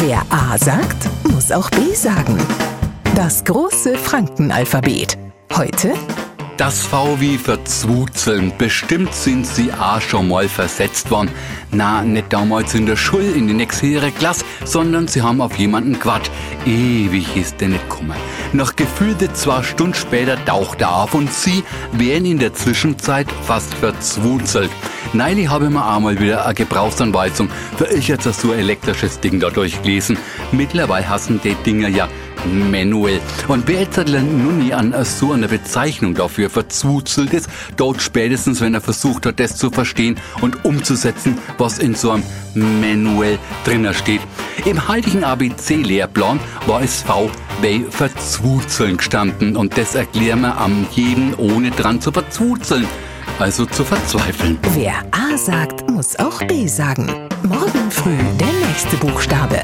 Wer A sagt, muss auch B sagen. Das große Frankenalphabet. Heute Das V wie verzwutzeln. Bestimmt sind sie auch schon mal versetzt worden. Na, nicht damals in der Schule in die nächste Klasse, sondern sie haben auf jemanden gewartet. Ewig ist der nicht gekommen. Nach gefühlte zwei Stunden später taucht er auf und sie wären in der Zwischenzeit fast verzwutzelt. Neili habe mir einmal wieder eine Gebrauchsanweisung für ich jetzt so elektrisches Ding da durchgelesen. Mittlerweile hassen die Dinger ja manuell. Und wer jetzt nun nie an so einer Bezeichnung dafür verzwuzelt ist, dort spätestens, wenn er versucht hat, das zu verstehen und umzusetzen, was in so einem Manual drinnen steht. Im heutigen ABC-Lehrplan war es V bei Verzwuzeln gestanden und das erklären wir am jeden ohne dran zu verzwuzeln. Also zu verzweifeln. Wer A sagt, muss auch B sagen. Morgen früh der nächste Buchstabe.